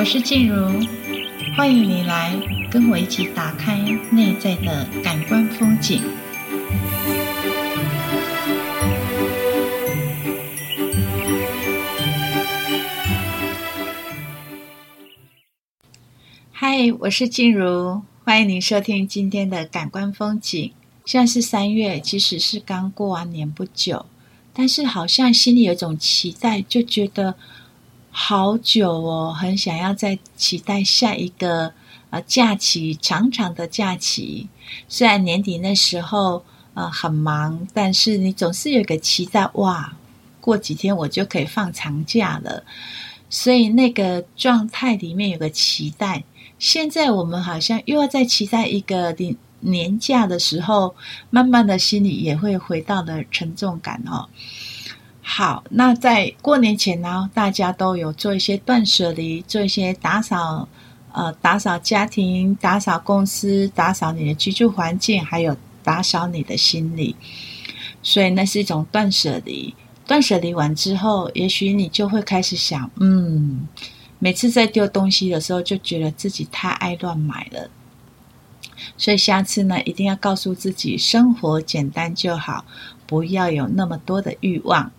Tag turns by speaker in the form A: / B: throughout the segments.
A: 我是静茹，欢迎你来跟我一起打开内在的感官风景。嗨，我是静茹，欢迎您收听今天的感官风景。现在是三月，其实是刚过完年不久，但是好像心里有一种期待，就觉得。好久哦，很想要再期待下一个呃假期，长长的假期。虽然年底那时候呃很忙，但是你总是有个期待，哇，过几天我就可以放长假了。所以那个状态里面有个期待。现在我们好像又要再期待一个年年假的时候，慢慢的心里也会回到了沉重感哦。好，那在过年前呢，大家都有做一些断舍离，做一些打扫，呃，打扫家庭，打扫公司，打扫你的居住环境，还有打扫你的心理。所以那是一种断舍离。断舍离完之后，也许你就会开始想，嗯，每次在丢东西的时候，就觉得自己太爱乱买了。所以下次呢，一定要告诉自己，生活简单就好，不要有那么多的欲望。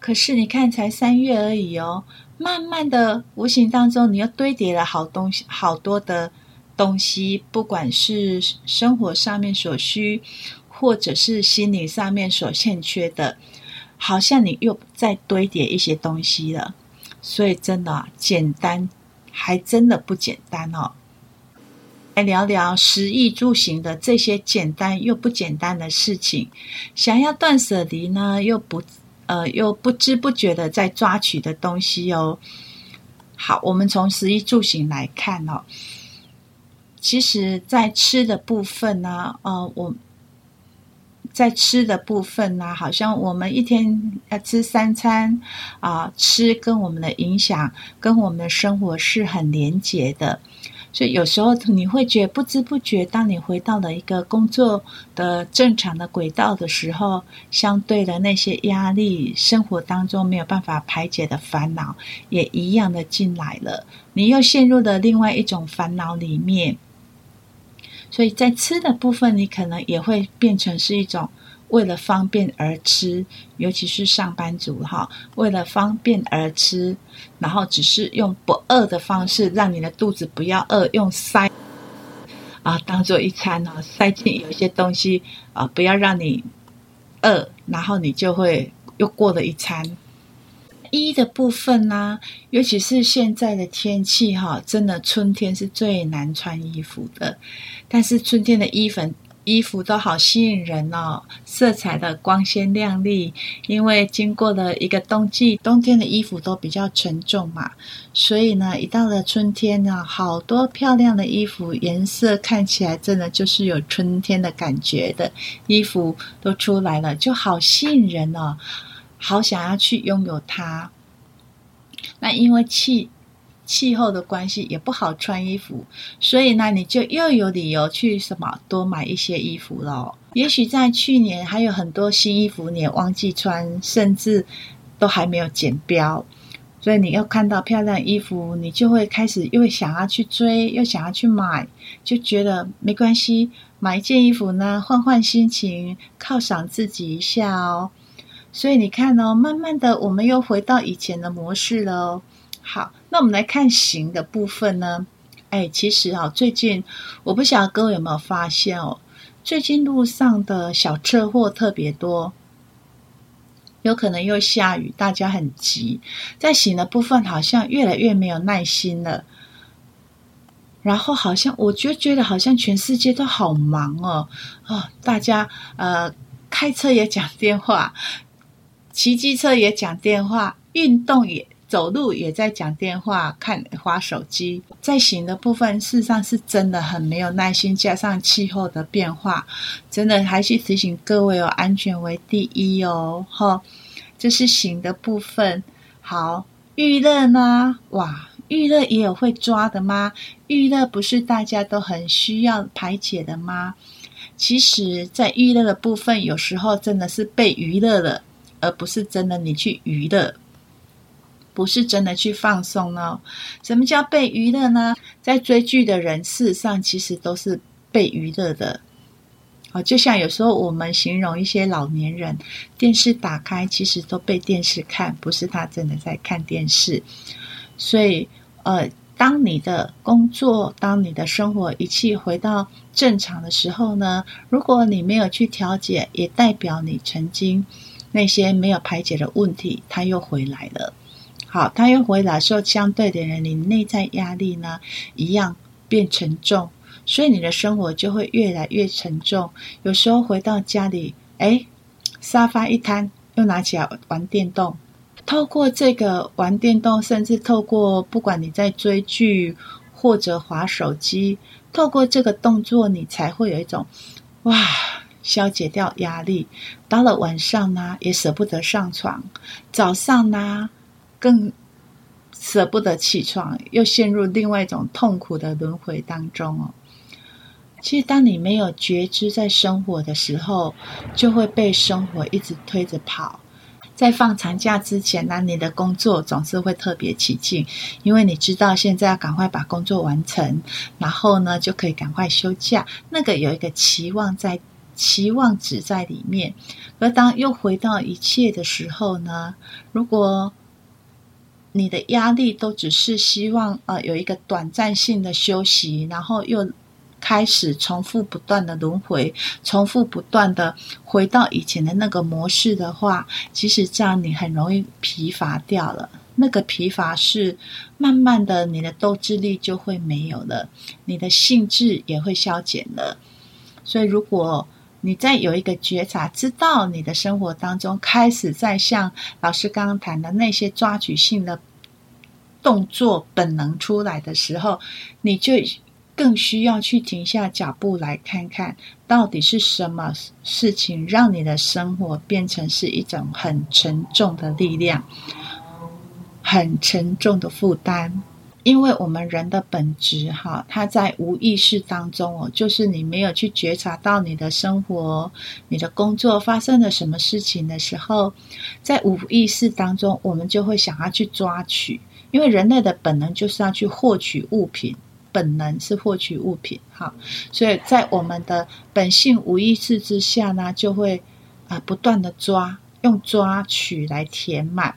A: 可是你看，才三月而已哦，慢慢的，无形当中，你又堆叠了好东西，好多的东西，不管是生活上面所需，或者是心理上面所欠缺的，好像你又在堆叠一些东西了。所以真的简单，还真的不简单哦。来聊聊食衣住行的这些简单又不简单的事情，想要断舍离呢，又不。呃，又不知不觉的在抓取的东西哦。好，我们从食衣住行来看哦。其实，在吃的部分呢，呃，我在吃的部分呢，好像我们一天要吃三餐啊，吃跟我们的影响，跟我们的生活是很连结的。所以有时候你会觉不知不觉，当你回到了一个工作的正常的轨道的时候，相对的那些压力，生活当中没有办法排解的烦恼，也一样的进来了。你又陷入了另外一种烦恼里面。所以在吃的部分，你可能也会变成是一种。为了方便而吃，尤其是上班族哈，为了方便而吃，然后只是用不饿的方式让你的肚子不要饿，用塞啊当做一餐啊，塞进有一些东西啊，不要让你饿，然后你就会又过了一餐。一的部分呢，尤其是现在的天气哈，真的春天是最难穿衣服的，但是春天的衣服。衣服都好吸引人哦，色彩的光鲜亮丽。因为经过了一个冬季，冬天的衣服都比较沉重嘛，所以呢，一到了春天呢，好多漂亮的衣服，颜色看起来真的就是有春天的感觉的衣服都出来了，就好吸引人哦，好想要去拥有它。那因为气。气候的关系也不好穿衣服，所以呢，你就又有理由去什么多买一些衣服咯。也许在去年还有很多新衣服你也忘记穿，甚至都还没有剪标，所以你又看到漂亮衣服，你就会开始又想要去追，又想要去买，就觉得没关系，买一件衣服呢，换换心情，犒赏自己一下哦。所以你看哦，慢慢的我们又回到以前的模式了哦。好，那我们来看行的部分呢。哎，其实啊，最近我不晓得各位有没有发现哦，最近路上的小车祸特别多，有可能又下雨，大家很急，在行的部分好像越来越没有耐心了。然后好像我就觉得好像全世界都好忙哦，哦，大家呃开车也讲电话，骑机车也讲电话，运动也。走路也在讲电话、看花手机，在行的部分，事实上是真的很没有耐心，加上气候的变化，真的还是提醒各位哦，安全为第一哦，哈，这是行的部分。好，娱乐呢？哇，娱乐也有会抓的吗？娱乐不是大家都很需要排解的吗？其实，在娱乐的部分，有时候真的是被娱乐了，而不是真的你去娱乐。不是真的去放松哦。什么叫被娱乐呢？在追剧的人，事实上其实都是被娱乐的。哦，就像有时候我们形容一些老年人，电视打开，其实都被电视看，不是他真的在看电视。所以，呃，当你的工作，当你的生活一切回到正常的时候呢，如果你没有去调节，也代表你曾经那些没有排解的问题，它又回来了。好，他又回来的时候，相对的人，你内在压力呢，一样变沉重。所以你的生活就会越来越沉重。有时候回到家里，哎，沙发一摊，又拿起来玩电动。透过这个玩电动，甚至透过不管你在追剧或者滑手机，透过这个动作，你才会有一种哇，消解掉压力。到了晚上呢，也舍不得上床；早上呢，更舍不得起床，又陷入另外一种痛苦的轮回当中哦。其实，当你没有觉知在生活的时候，就会被生活一直推着跑。在放长假之前呢，你的工作总是会特别起劲，因为你知道现在要赶快把工作完成，然后呢就可以赶快休假。那个有一个期望在，期望值在里面。而当又回到一切的时候呢，如果你的压力都只是希望呃有一个短暂性的休息，然后又。开始重复不断的轮回，重复不断的回到以前的那个模式的话，其实这样你很容易疲乏掉了。那个疲乏是慢慢的，你的斗志力就会没有了，你的兴致也会消减了。所以，如果你在有一个觉察，知道你的生活当中开始在像老师刚刚谈的那些抓取性的动作本能出来的时候，你就。更需要去停下脚步来看看，到底是什么事情让你的生活变成是一种很沉重的力量，很沉重的负担。因为我们人的本质，哈，它在无意识当中哦，就是你没有去觉察到你的生活、你的工作发生了什么事情的时候，在无意识当中，我们就会想要去抓取，因为人类的本能就是要去获取物品。本能是获取物品，哈，所以在我们的本性无意识之下呢，就会啊不断的抓，用抓取来填满。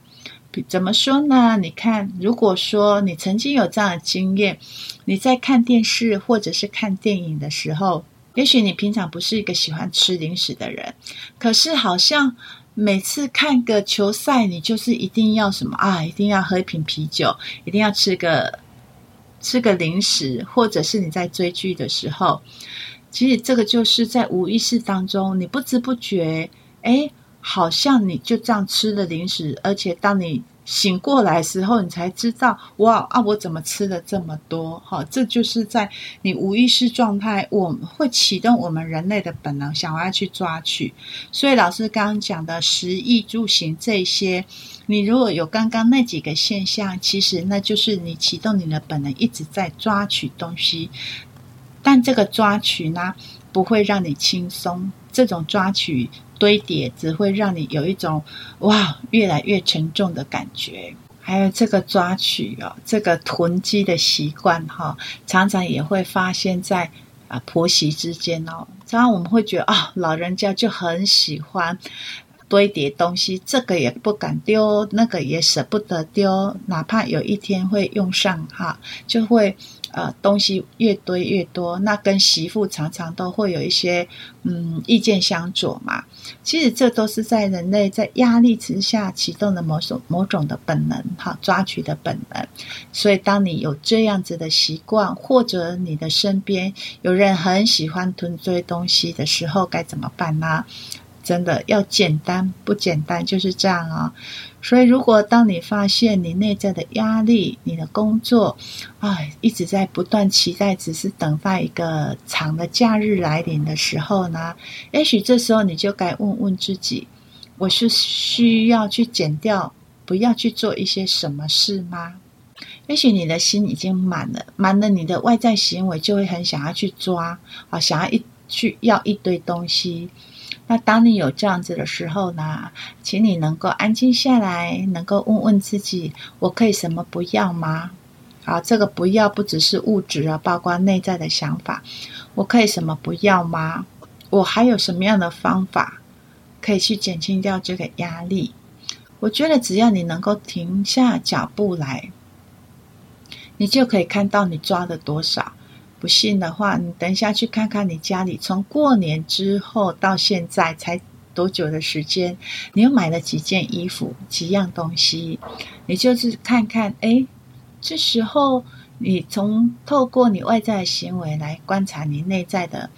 A: 怎么说呢？你看，如果说你曾经有这样的经验，你在看电视或者是看电影的时候，也许你平常不是一个喜欢吃零食的人，可是好像每次看个球赛，你就是一定要什么啊，一定要喝一瓶啤酒，一定要吃个。吃个零食，或者是你在追剧的时候，其实这个就是在无意识当中，你不知不觉，诶，好像你就这样吃了零食，而且当你。醒过来时候，你才知道哇啊！我怎么吃了这么多？哈，这就是在你无意识状态，我们会启动我们人类的本能，想要去抓取。所以老师刚刚讲的食衣住行这些，你如果有刚刚那几个现象，其实那就是你启动你的本能，一直在抓取东西。但这个抓取呢，不会让你轻松。这种抓取。堆叠只会让你有一种哇，越来越沉重的感觉。还有这个抓取哦，这个囤积的习惯哈，常常也会发现在啊婆媳之间哦。常常我们会觉得啊，老人家就很喜欢堆叠东西，这个也不敢丢，那个也舍不得丢，哪怕有一天会用上哈，就会。呃，东西越堆越多，那跟媳妇常常都会有一些嗯意见相左嘛。其实这都是在人类在压力之下启动的某种某种的本能，哈，抓取的本能。所以，当你有这样子的习惯，或者你的身边有人很喜欢囤堆东西的时候，该怎么办呢？真的要简单不简单，就是这样啊、哦。所以，如果当你发现你内在的压力、你的工作，啊，一直在不断期待，只是等待一个长的假日来临的时候呢，也许这时候你就该问问自己：我是需要去减掉，不要去做一些什么事吗？也许你的心已经满了，满了，你的外在行为就会很想要去抓啊，想要一去要一堆东西。那当你有这样子的时候呢，请你能够安静下来，能够问问自己：我可以什么不要吗？好，这个不要不只是物质啊，包括内在的想法。我可以什么不要吗？我还有什么样的方法可以去减轻掉这个压力？我觉得只要你能够停下脚步来，你就可以看到你抓了多少。不信的话，你等一下去看看你家里，从过年之后到现在才多久的时间，你又买了几件衣服、几样东西？你就是看看，哎，这时候你从透过你外在的行为来观察你内在的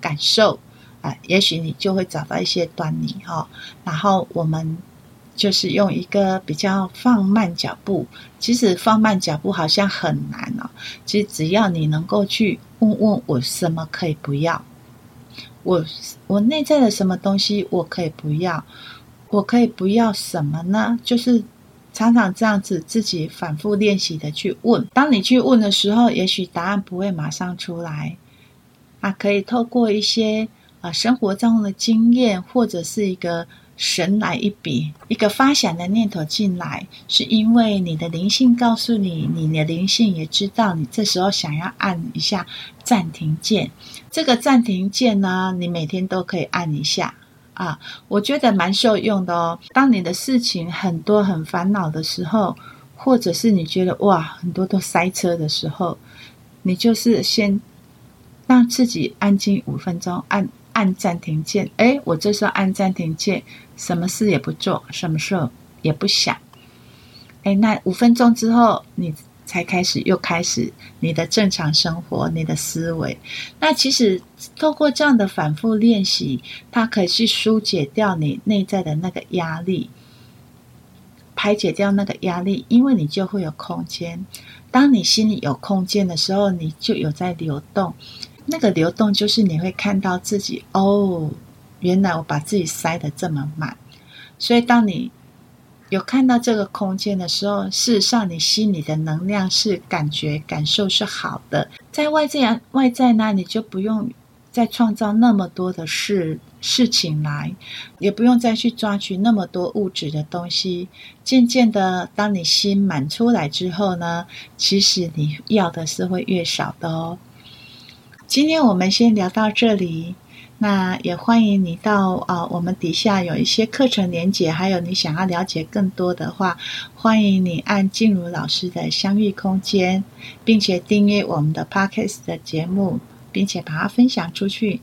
A: 感受啊，也许你就会找到一些端倪哈。然后我们。就是用一个比较放慢脚步，其实放慢脚步好像很难哦。其实只要你能够去问问我什么可以不要，我我内在的什么东西我可以不要，我可以不要什么呢？就是常常这样子自己反复练习的去问。当你去问的时候，也许答案不会马上出来，啊，可以透过一些啊生活中的经验或者是一个。神来一笔，一个发想的念头进来，是因为你的灵性告诉你，你的灵性也知道你这时候想要按一下暂停键。这个暂停键呢，你每天都可以按一下啊，我觉得蛮受用的哦。当你的事情很多很烦恼的时候，或者是你觉得哇很多都塞车的时候，你就是先让自己安静五分钟，按。按暂停键，哎，我这时候按暂停键，什么事也不做，什么事也不想，哎，那五分钟之后，你才开始又开始你的正常生活，你的思维。那其实透过这样的反复练习，它可以去疏解掉你内在的那个压力，排解掉那个压力，因为你就会有空间。当你心里有空间的时候，你就有在流动。那个流动就是你会看到自己哦，原来我把自己塞得这么满，所以当你有看到这个空间的时候，事实上你心里的能量是感觉感受是好的，在外在外在呢，你就不用再创造那么多的事事情来，也不用再去抓取那么多物质的东西。渐渐的，当你心满出来之后呢，其实你要的是会越少的哦。今天我们先聊到这里，那也欢迎你到啊，我们底下有一些课程连结，还有你想要了解更多的话，欢迎你按静茹老师的相遇空间，并且订阅我们的 Podcast 的节目，并且把它分享出去。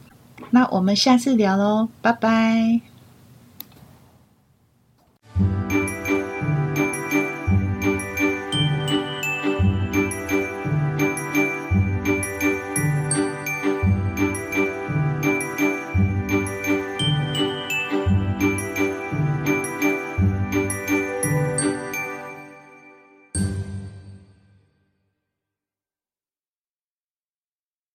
A: 那我们下次聊喽，拜拜。